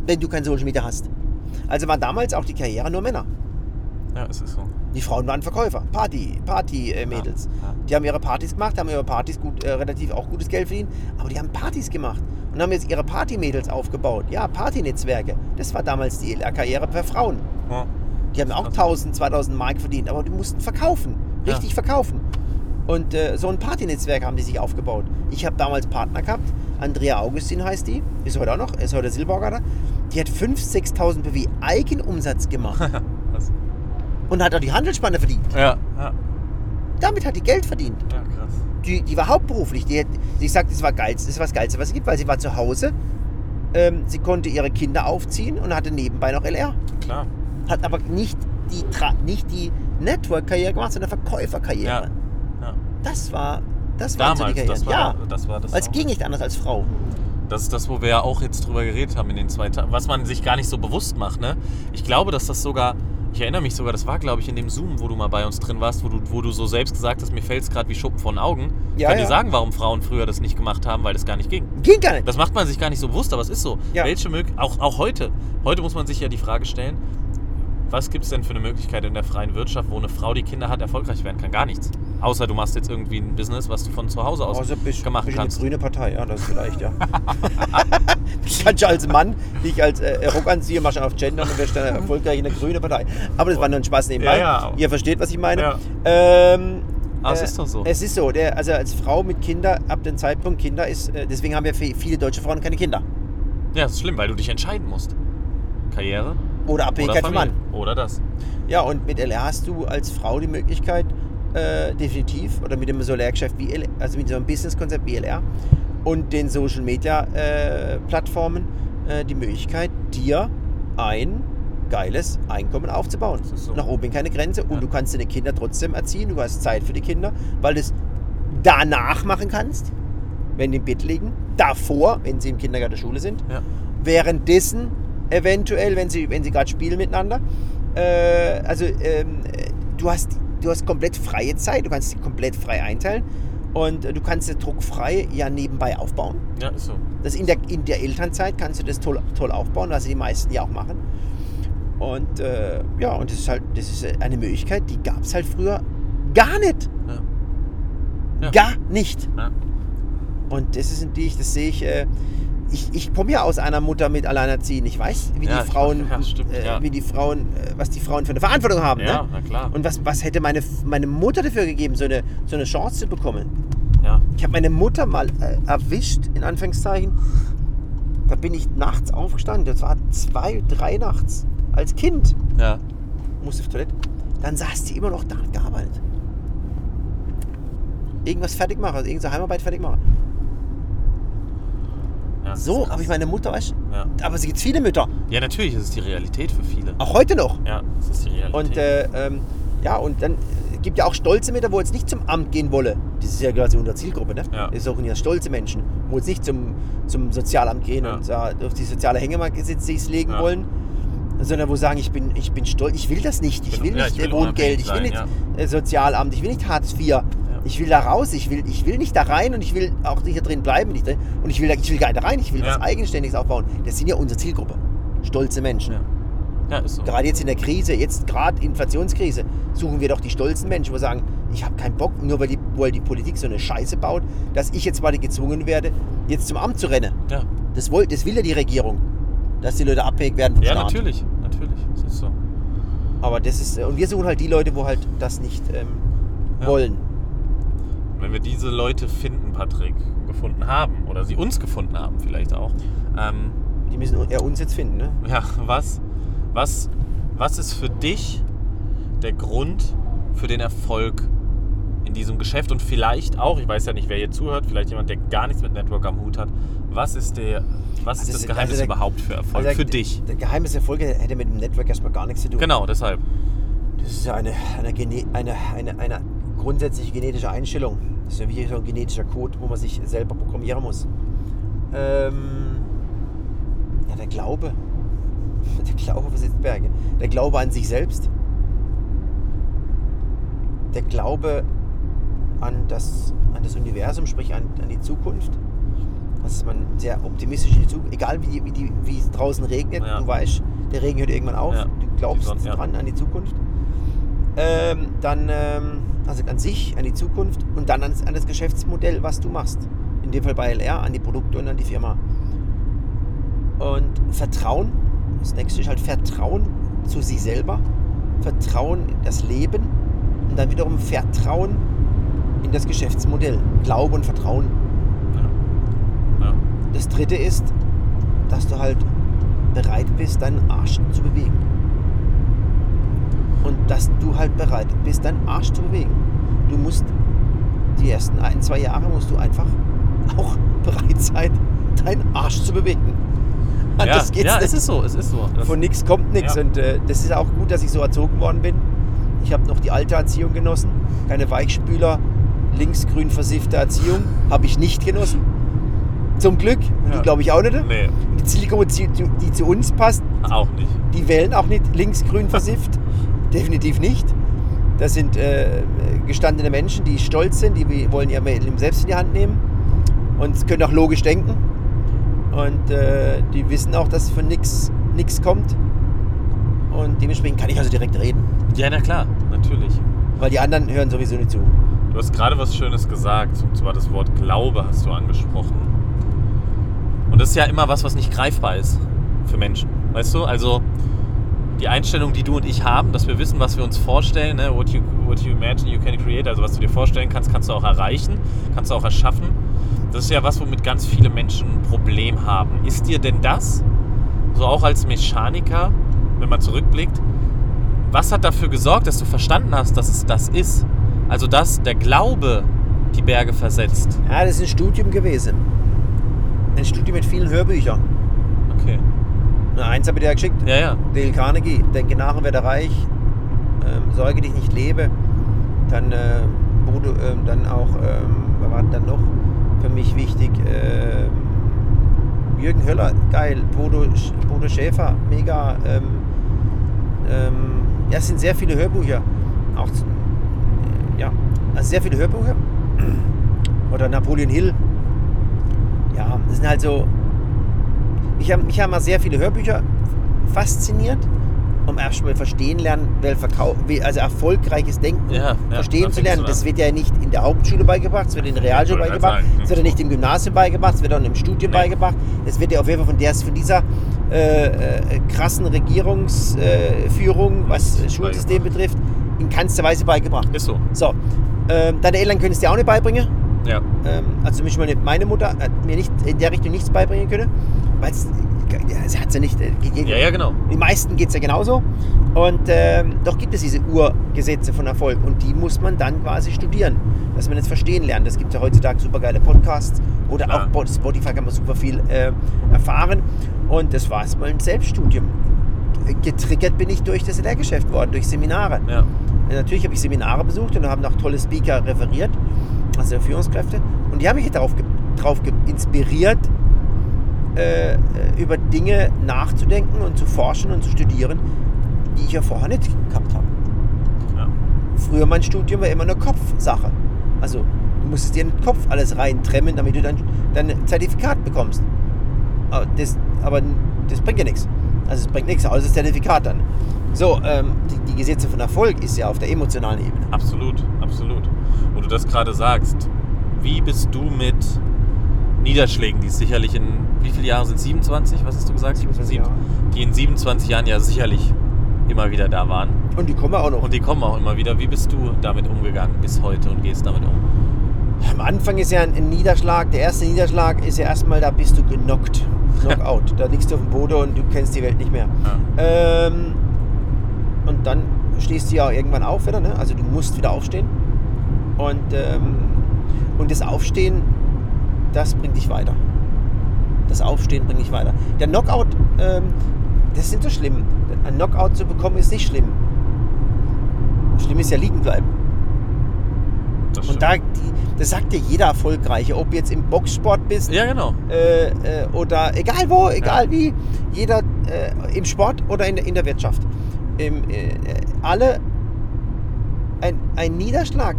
wenn du kein Social Media hast. Also waren damals auch die Karriere nur Männer. Ja, es ist so. Die Frauen waren Verkäufer, Party, Party-Mädels. Ja, ja. Die haben ihre Partys gemacht, haben ihre Partys gut, äh, relativ auch gutes Geld verdient, aber die haben Partys gemacht und haben jetzt ihre Party-Mädels aufgebaut. Ja, Partynetzwerke. Das war damals die Karriere per Frauen. Die haben auch Krass. 1000, 2000 Mark verdient, aber die mussten verkaufen. Richtig verkaufen. Und äh, so ein Partynetzwerk haben die sich aufgebaut. Ich habe damals Partner gehabt. Andrea Augustin heißt die. Ist heute auch noch. Ist heute Silbergarder. Die hat 5.000, 6.000 BW Eigenumsatz gemacht. Und hat auch die Handelsspanne verdient. Ja, ja. Damit hat die Geld verdient. Ja, krass. Die, die war hauptberuflich. Die hat, sie sagt, das war geil, das ist was Geilste, was es gibt, weil sie war zu Hause. Ähm, sie konnte ihre Kinder aufziehen und hatte nebenbei noch LR. Klar. Hat aber nicht die, nicht die Network-Karriere gemacht, sondern Verkäuferkarriere. Ja. Das war, das war Damals, das war, ja, das war das. weil es ging nicht anders als Frau. Das ist das, wo wir ja auch jetzt drüber geredet haben in den zwei Tagen, was man sich gar nicht so bewusst macht. Ne? Ich glaube, dass das sogar, Ich erinnere mich sogar, das war, glaube ich, in dem Zoom, wo du mal bei uns drin warst, wo du, wo du so selbst gesagt hast, mir fällt es gerade wie Schuppen von den Augen. Ich Ja, kann dir ja. sagen, warum Frauen früher das nicht gemacht haben, weil das gar nicht ging. Ging gar nicht. Das macht man sich gar nicht so bewusst, aber es ist so. Ja. Welche Mög auch, auch heute. Heute muss man sich ja die Frage stellen, was gibt es denn für eine Möglichkeit in der freien Wirtschaft, wo eine Frau, die Kinder hat, erfolgreich werden kann? Gar nichts. Außer du machst jetzt irgendwie ein Business, was du von zu Hause aus Außer bist, gemacht bist kannst. eine grüne Partei, ja, das vielleicht, ja. ich kann schon als Mann, die ich als äh, Rock anziehe, mach schon auf Gender und wirst dann erfolgreich in der grüne Partei. Aber das war nur ein Spaß nebenbei. Ja, ja. Ihr versteht, was ich meine. Ja. Ähm, Aber es ist doch so. Es ist so. Der, also als Frau mit Kinder, ab dem Zeitpunkt Kinder ist, äh, deswegen haben ja vi- viele deutsche Frauen keine Kinder. Ja, das ist schlimm, weil du dich entscheiden musst. Karriere Oder oder Abhängigkeit vom Familie. Mann. Oder das. Ja, und mit LR hast du als Frau die Möglichkeit, äh, definitiv, oder mit dem Solargeschäft wie also mit so einem Businesskonzept wie LR und den Social Media äh, Plattformen, äh, die Möglichkeit, dir ein geiles Einkommen aufzubauen. So. Nach oben keine Grenze und Ja. du kannst deine Kinder trotzdem erziehen, du hast Zeit für die Kinder, weil du es danach machen kannst, wenn die im Bett liegen, davor, wenn sie im Kindergarten oder Schule sind, Ja. währenddessen eventuell, wenn sie, wenn sie gerade spielen miteinander. Äh, also ähm, äh, du, hast, du hast komplett freie Zeit, du kannst sie komplett frei einteilen und du kannst sie druckfrei ja nebenbei aufbauen. Ja, ist so. Das in der, in der Elternzeit kannst du das toll, toll aufbauen, was die meisten ja auch machen. Und äh, ja, und das ist halt, das ist eine Möglichkeit, die gab es halt früher gar nicht. Ja. Ja. Gar nicht. Ja. Und das ist natürlich, das sehe ich, äh, ich, ich komme ja aus einer Mutter mit Alleinerziehend. Ich weiß, wie Ja, die Frauen, weiß, ja, stimmt, äh, ja. wie die Frauen, äh, was die Frauen für eine Verantwortung haben. Ja, Ne? na klar. Und was, was hätte meine, meine Mutter dafür gegeben, so eine, so eine Chance zu bekommen? ja. Ich habe meine Mutter mal äh, erwischt, in Anführungszeichen. Da bin ich nachts aufgestanden. Das war zwei, drei nachts. Als Kind Ja. musste auf Toilette. Dann saß die immer noch da und gearbeitet. Irgendwas fertig machen, also irgendeine Heimarbeit fertig machen. Ja ist So habe ich meine Mutter, weißt du? Ja. Aber es gibt viele Mütter. ja, natürlich ist es die Realität für viele. Auch heute noch. Ja, es ist die Realität. Und äh, ähm, ja, und dann äh, gibt ja auch stolze Mütter, wo jetzt nicht zum Amt gehen wolle. Das ist ja quasi unsere Zielgruppe, ne? Ja. Das suchen ja stolze Menschen, wo jetzt nicht zum, zum Sozialamt gehen Ja. und da auf die soziale Hängematte sich legen Ja. wollen. Sondern wo sagen, ich bin, ich bin stolz, ich will das nicht, ich Bin- will ja, nicht ich will Wohngeld, ich will nicht sein, äh, Sozialamt, ich will nicht Hartz IV, ich will da raus, ich will, ich will nicht da rein und ich will auch nicht hier drin bleiben. Nicht, drin. und ich will, da- ich will gar nicht da rein, ich will Ja. was Eigenständiges aufbauen. Das sind ja unsere Zielgruppe. Stolze Menschen. Ja. ja, ist so. Gerade jetzt in der Krise, jetzt gerade Inflationskrise, suchen wir doch die stolzen Menschen, wo sagen, ich habe keinen Bock, nur weil die, weil die Politik so eine Scheiße baut, dass ich jetzt mal gezwungen werde, jetzt zum Amt zu rennen. Ja, Das, will, das will ja die Regierung, dass die Leute abhängig werden vom ja Staat. natürlich. Natürlich. Es ist so. Aber das ist, und wir suchen halt die Leute, wo halt das nicht ähm, Ja. wollen. Wenn wir diese Leute finden, Patrick, gefunden haben, oder sie uns gefunden haben vielleicht auch, ähm, Die müssen eher uns jetzt finden, ne? ja, was, was, was ist für dich der Grund für den Erfolg in diesem Geschäft und vielleicht auch, ich weiß ja nicht, wer hier zuhört, vielleicht jemand, der gar nichts mit Network am Hut hat, was ist der, was Also ist das Geheimnis also der- überhaupt für Erfolg Also für der- dich? Der Geheimnis Erfolg hätte mit dem Network erstmal gar nichts zu tun. Genau, deshalb. Das ist ja eine, eine, eine, eine, eine grundsätzliche genetische Einstellung. Das ist ja wie so ein genetischer Code, wo man sich selber programmieren muss. Ähm, ja, der Glaube. Der Glaube besitzt Berge. Der Glaube an sich selbst. Der Glaube an das, an das Universum, sprich an, an die Zukunft. Dass man sehr optimistisch in die Zukunft, egal wie, wie, wie es draußen regnet, Ja. du weißt, der Regen hört irgendwann auf. Ja. Du glaubst dran an die Zukunft. Ähm, dann, ähm, also an sich, an die Zukunft und dann an, an das Geschäftsmodell, was du machst. In dem Fall bei LR, an die Produkte und an die Firma. Und Vertrauen, das nächste ist halt Vertrauen zu sich selber, Vertrauen in das Leben und dann wiederum Vertrauen in das Geschäftsmodell. Glaube und Vertrauen. Ja. Das dritte ist, dass du halt bereit bist, deinen Arsch zu bewegen. Und dass du halt bereit bist, deinen Arsch zu bewegen. Du musst die ersten ein, zwei Jahre musst du einfach auch bereit sein, deinen Arsch zu bewegen. Ja, Anders geht's ja nicht. es ist so, es ist so. Das, Von nichts kommt nichts. Ja. Und äh, das ist auch gut, dass ich so erzogen worden bin. Ich habe noch die alte Erziehung genossen. Keine Weichspüler, linksgrün versiffte Erziehung. Habe ich nicht genossen. Zum Glück. Ja. Die glaube ich auch nicht. nee, Die Zielgruppe, die, die zu uns passt, auch nicht. die wählen auch nicht linksgrün versifft. Definitiv nicht. Das sind äh, gestandene Menschen, die stolz sind, die wollen ihr Leben selbst in die Hand nehmen und können auch logisch denken. Und äh, die wissen auch, dass von nichts kommt. Und dementsprechend kann ich also direkt reden. Ja, na klar, natürlich. Weil die anderen hören sowieso nicht zu. Du hast gerade was Schönes gesagt, und zwar das Wort Glaube hast du angesprochen. Und das ist ja immer was, was nicht greifbar ist für Menschen. Weißt du? Also die Einstellung, die du und ich haben, dass wir wissen, was wir uns vorstellen, ne? what, you, what you imagine you can create, also was du dir vorstellen kannst, kannst du auch erreichen, kannst du auch erschaffen. Das ist ja was, womit ganz viele Menschen ein Problem haben. Ist dir denn das, so auch als Mechaniker, wenn man zurückblickt, was hat dafür gesorgt, dass du verstanden hast, dass es das ist? Also, dass der Glaube die Berge versetzt. Ja, das ist ein Studium gewesen. Ein Studium mit vielen Hörbüchern. Na, eins habe ich dir ja geschickt. Ja, ja. Dale Carnegie, denke nach und werde reich. Ähm, sorge dich nicht lebe. Dann, äh, Bodo, ähm, dann auch, ähm, was war denn dann noch für mich wichtig? Ähm, Jürgen Höller, geil. Bodo, Bodo Schäfer, mega. Ähm, ähm, ja, es sind sehr viele Hörbücher. Auch, äh, ja, also sehr viele Hörbücher. Oder Napoleon Hill. Ja, das sind halt so. Ich habe mich haben mal sehr viele Hörbücher fasziniert, um erstmal verstehen lernen, weil Verkau wie, also erfolgreiches Denken Ja, ja, verstehen zu lernen. Das wird ja nicht in der Hauptschule beigebracht, es wird in der Realschule beigebracht, es wird ja nicht im Gymnasium beigebracht, es wird auch im Studium Nee. beigebracht. Es wird ja auf jeden Fall von, der, von dieser äh, äh, krassen Regierungsführung, äh, was das Schulsystem betrifft, in keinster Weise beigebracht. Ist so. So, ähm, deine Eltern können es dir auch nicht beibringen. Ja. Ähm, also meine, meine Mutter hat mir nicht in der Richtung nichts beibringen können, weil es, ja, sie hat ja nicht äh, gegeben. Ja, ja, genau. Die meisten geht es ja genauso. Und ähm, doch gibt es diese Urgesetze von Erfolg und die muss man dann quasi studieren, dass man es verstehen lernt. Es gibt ja heutzutage super geile Podcasts oder Klar. auch Spotify kann man super viel äh, erfahren. Und das war es mal ein Selbststudium. Getriggert bin ich durch das Lehrgeschäft worden, durch Seminare. Ja. Ja, Natürlich habe ich Seminare besucht und da haben auch tolle Speaker referiert, also Führungskräfte. Und die haben mich darauf, darauf inspiriert, äh, über Dinge nachzudenken und zu forschen und zu studieren, die ich ja vorher nicht gehabt habe. Ja. Früher mein Studium war immer eine Kopfsache. Also du musstest dir in den Kopf alles reintremmen, damit du dein, dein Zertifikat bekommst. Aber das, aber das bringt ja nichts. Also es bringt nichts, außer das Zertifikat dann. So, ähm, die, die Gesetze von Erfolg ist ja auf der emotionalen Ebene. Absolut, absolut. Wo du das gerade sagst, wie bist du mit Niederschlägen, die es sicherlich in, wie viele Jahre sind es? 27? Was hast du gesagt? 27 Sieben- Jahre. Die in 27 Jahren ja sicherlich immer wieder da waren. Und die kommen auch noch. Und die kommen auch immer wieder. Wie bist du damit umgegangen bis heute und gehst damit um? Am Anfang ist ja ein, ein Niederschlag, der erste Niederschlag ist ja erstmal, da bist du genockt. Knockout. da liegst du auf dem Boden und du kennst die Welt nicht mehr. Ja. Ähm, und dann stehst du ja irgendwann auf wieder, ne? also du musst wieder aufstehen. Und, ähm, und das Aufstehen, das bringt dich weiter. Das Aufstehen bringt dich weiter. Der Knockout, ähm, das ist nicht so schlimm. Ein Knockout zu bekommen ist nicht schlimm. Schlimm ist ja liegen bleiben. Das Und da, das sagt dir jeder Erfolgreiche, ob jetzt im Boxsport bist ja, genau. äh, äh, oder egal wo, egal wie, jeder äh, im Sport oder in, der- in der Wirtschaft. Im, äh, alle, ein, ein Niederschlag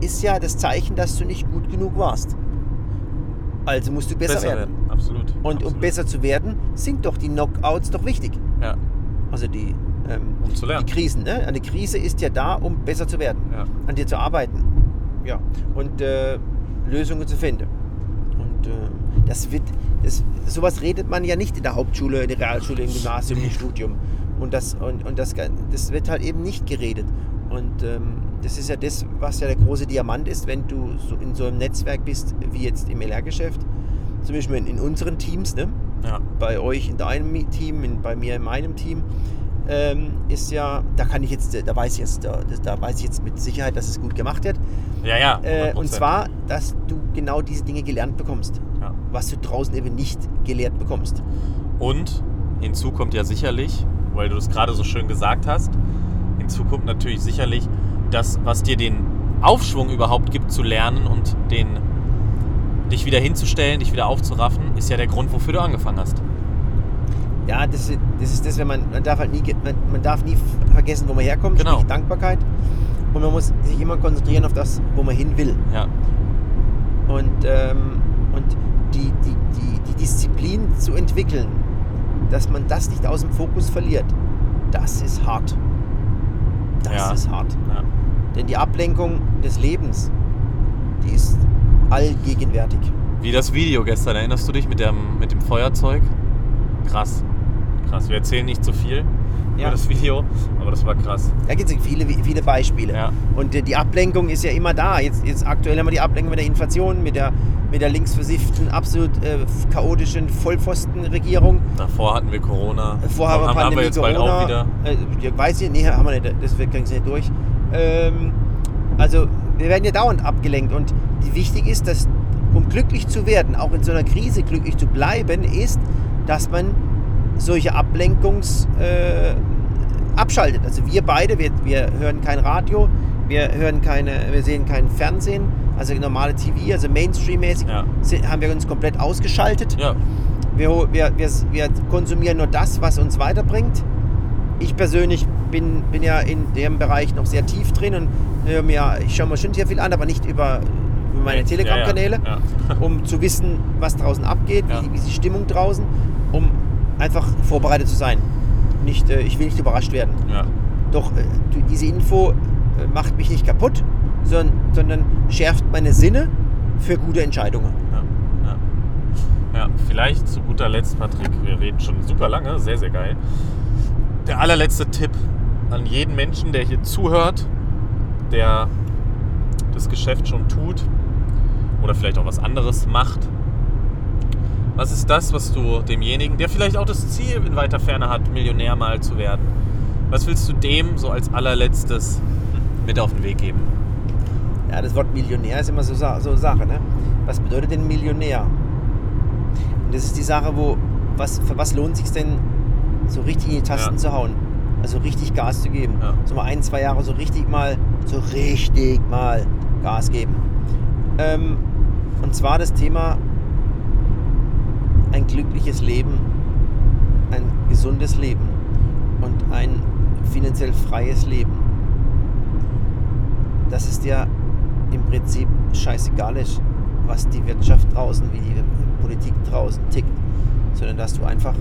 ist ja das Zeichen, dass du nicht gut genug warst. Also musst du besser, werden. Absolut. Und um absolut. besser zu werden, sind doch die Knockouts doch wichtig. Ja, Also die, ähm, um zu lernen. die Krisen. Ne? Eine Krise ist ja da, um besser zu werden Ja. an dir zu arbeiten. Ja. Und äh, Lösungen zu finden. Und äh, das wird, das, sowas redet man ja nicht in der Hauptschule, in der Realschule, im Gymnasium, im Studium. Und, das, und, und das, das wird halt eben nicht geredet. Und ähm, das ist ja das, was ja der große Diamant ist, wenn du so in so einem Netzwerk bist, wie jetzt im LR-Geschäft. Zum Beispiel in, in unseren Teams, ne? Ja. bei euch in deinem Team, in, bei mir in meinem Team, ähm, ist ja, da kann ich jetzt, da weiß ich jetzt, da, da weiß ich jetzt mit Sicherheit, dass es gut gemacht wird. Ja, ja. Äh, 100%. und zwar, dass du genau diese Dinge gelernt bekommst, Ja. was du draußen eben nicht gelehrt bekommst. Und hinzu kommt ja sicherlich, weil du es gerade so schön gesagt hast, hinzu kommt natürlich sicherlich das, was dir den Aufschwung überhaupt gibt zu lernen und den dich wieder hinzustellen, dich wieder aufzuraffen, ist ja der Grund, wofür du angefangen hast. Ja, das, ist- das ist das, wenn man, man darf halt nie, man, man darf nie vergessen, wo man herkommt, Genau. sprich Dankbarkeit. Und man muss sich immer konzentrieren auf das, wo man hin will. Ja, Und, ähm, und die, die, die, die Disziplin zu entwickeln, dass man das nicht aus dem Fokus verliert, das ist hart. Das Ja. ist hart. ja. Denn die Ablenkung des Lebens, die ist allgegenwärtig. Wie das Video gestern, erinnerst du dich mit dem, mit dem Feuerzeug? Krass. Krass. Wir erzählen nicht zu viel Ja. über das Video, aber das war krass. Da gibt es viele, viele Beispiele. Ja. Und die Ablenkung ist ja immer da. Jetzt, jetzt aktuell haben wir die Ablenkung mit der Inflation, mit der, mit der linksversifften, absolut äh, chaotischen Vollpfostenregierung. Davor hatten wir Corona. Vorher haben wir haben wir jetzt bald Corona. auch wieder. Äh, weiß ich, nee, haben wir nicht. Das kriegen sie nicht durch. Ähm, also, wir werden ja dauernd abgelenkt. Und die, wichtig ist, dass, um glücklich zu werden, auch in so einer Krise glücklich zu bleiben, ist, dass man solche Ablenkungs... Äh, abschaltet. Also wir beide, wir, wir hören kein Radio, wir hören keine, wir sehen kein Fernsehen, also normale TV, also Mainstream-mäßig Ja. haben wir uns komplett ausgeschaltet. Ja, Wir, wir, wir, wir konsumieren nur das, was uns weiterbringt. Ich persönlich bin, bin ja in dem Bereich noch sehr tief drin und höre mir, ich schaue mir schon sehr viel an, aber nicht über, meine Telegram-Kanäle, Ja, um zu wissen, was draußen abgeht, wie, wie ist die Stimmung draußen, um einfach vorbereitet zu sein. Nicht, äh, ich will nicht überrascht werden. ja. Doch äh, diese Info äh, macht mich nicht kaputt, sondern, sondern schärft meine Sinne für gute Entscheidungen. Ja, ja. ja, vielleicht zu guter Letzt, Patrick, wir reden schon super lange, sehr, sehr geil. Der allerletzte Tipp an jeden Menschen, der hier zuhört, der das Geschäft schon tut oder vielleicht auch was anderes macht. Was ist das, was du demjenigen, der vielleicht auch das Ziel in weiter Ferne hat, Millionär mal zu werden, was willst du dem so als allerletztes mit auf den Weg geben? Ja, das Wort Millionär ist immer so, so Sache. Ne? Was bedeutet denn Millionär? Und das ist die Sache, wo, was, für was lohnt sich denn, so richtig in die Tasten Ja. zu hauen? Also richtig Gas zu geben. Ja. So mal ein, zwei Jahre so richtig mal, so richtig mal Gas geben. Ähm, und zwar das Thema glückliches Leben, ein gesundes Leben und ein finanziell freies Leben. Dass es dir im Prinzip scheißegal ist, was die Wirtschaft draußen, wie die Politik draußen tickt, sondern dass du einfach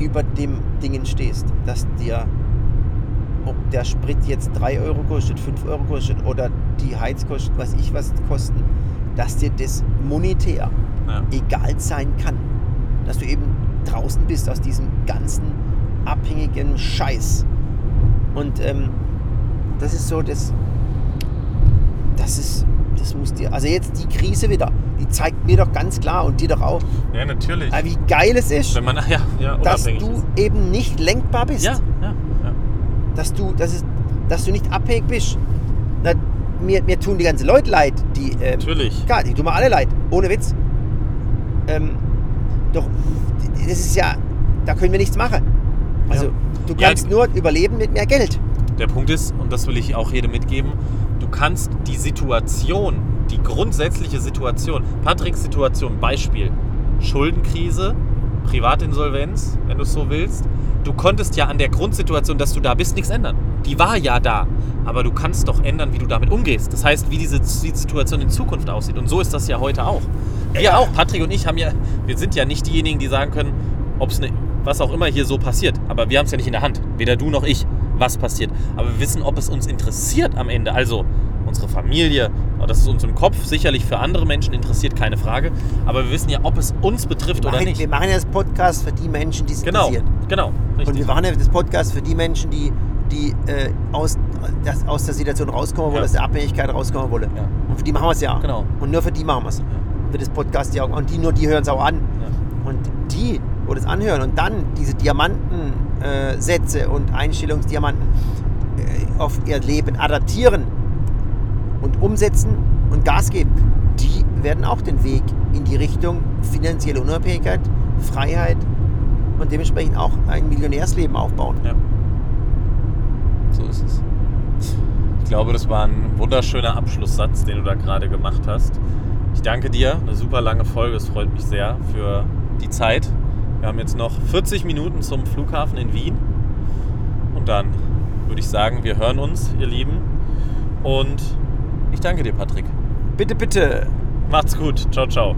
über dem Dingen stehst, dass dir, ob der Sprit jetzt 3 Euro kostet, 5 Euro kostet oder die Heizkosten, was ich was kosten, dass dir das monetär Ja. egal sein kann. Dass du eben draußen bist aus diesem ganzen abhängigen Scheiß. Und ähm, das ist so, das, das ist, das muss dir, also jetzt die Krise wieder, die zeigt mir doch ganz klar und dir doch auch, Ja, natürlich. äh, wie geil es ist, Wenn man ja, ja dass du ist. eben nicht lenkbar bist. Ja, ja, ja. Dass du, dass, es, dass du nicht abhängig bist. Mir, mir tun die ganzen Leute leid, die ähm, Natürlich. Klar, die tun mir alle leid, ohne Witz. Ähm, doch, das ist ja, da können wir nichts machen. Also, Ja. du Ja, kannst nur überleben mit mehr Geld. Der Punkt ist, und das will ich auch jedem mitgeben, du kannst die Situation, die grundsätzliche Situation, Patricks Situation, Beispiel, Schuldenkrise, Privatinsolvenz, wenn du es so willst, du konntest ja an der Grundsituation, dass du da bist, nichts ändern. Die war ja da. Aber du kannst doch ändern, wie du damit umgehst. Das heißt, wie diese die Situation in Zukunft aussieht. Und so ist das ja heute auch. Wir auch, Patrick und ich haben ja, wir sind ja nicht diejenigen, die sagen können, ob es ne, was auch immer hier so passiert. Aber wir haben es ja nicht in der Hand. Weder du noch ich, was passiert. Aber wir wissen, ob es uns interessiert am Ende. Also unsere Familie, das ist uns im Kopf sicherlich für andere Menschen interessiert, keine Frage. Aber wir wissen ja, ob es uns betrifft Wir oder machen, nicht. wir machen ja das Podcast für die Menschen, die es Genau, interessiert. genau. Und wir machen ja das Podcast für die Menschen, die, die äh, aus, das, aus der Situation rauskommen wollen, Ja. aus der Abhängigkeit rauskommen wollen. Ja. Und für die machen wir es ja. Genau. Und nur für die machen wir es. Für das Podcast ja auch. Und die, nur die hören es auch an. Ja. Und die, wo das anhören und dann diese Diamantensätze äh, und Einstellungsdiamanten äh, auf ihr Leben adaptieren und umsetzen und Gas geben, die werden auch den Weg in die Richtung finanzielle Unabhängigkeit, Freiheit und dementsprechend auch ein Millionärsleben aufbauen. So ist es. Ich glaube, das war ein wunderschöner Abschlusssatz, den du da gerade gemacht hast. Ich danke dir. Eine super lange Folge. Es freut mich sehr für die Zeit, Wir haben jetzt noch 40 Minuten zum Flughafen in Wien. Und dann würde ich sagen, wir hören uns, ihr Lieben. Und ich danke dir, Patrick. Bitte, bitte. Macht's gut. Ciao, ciao.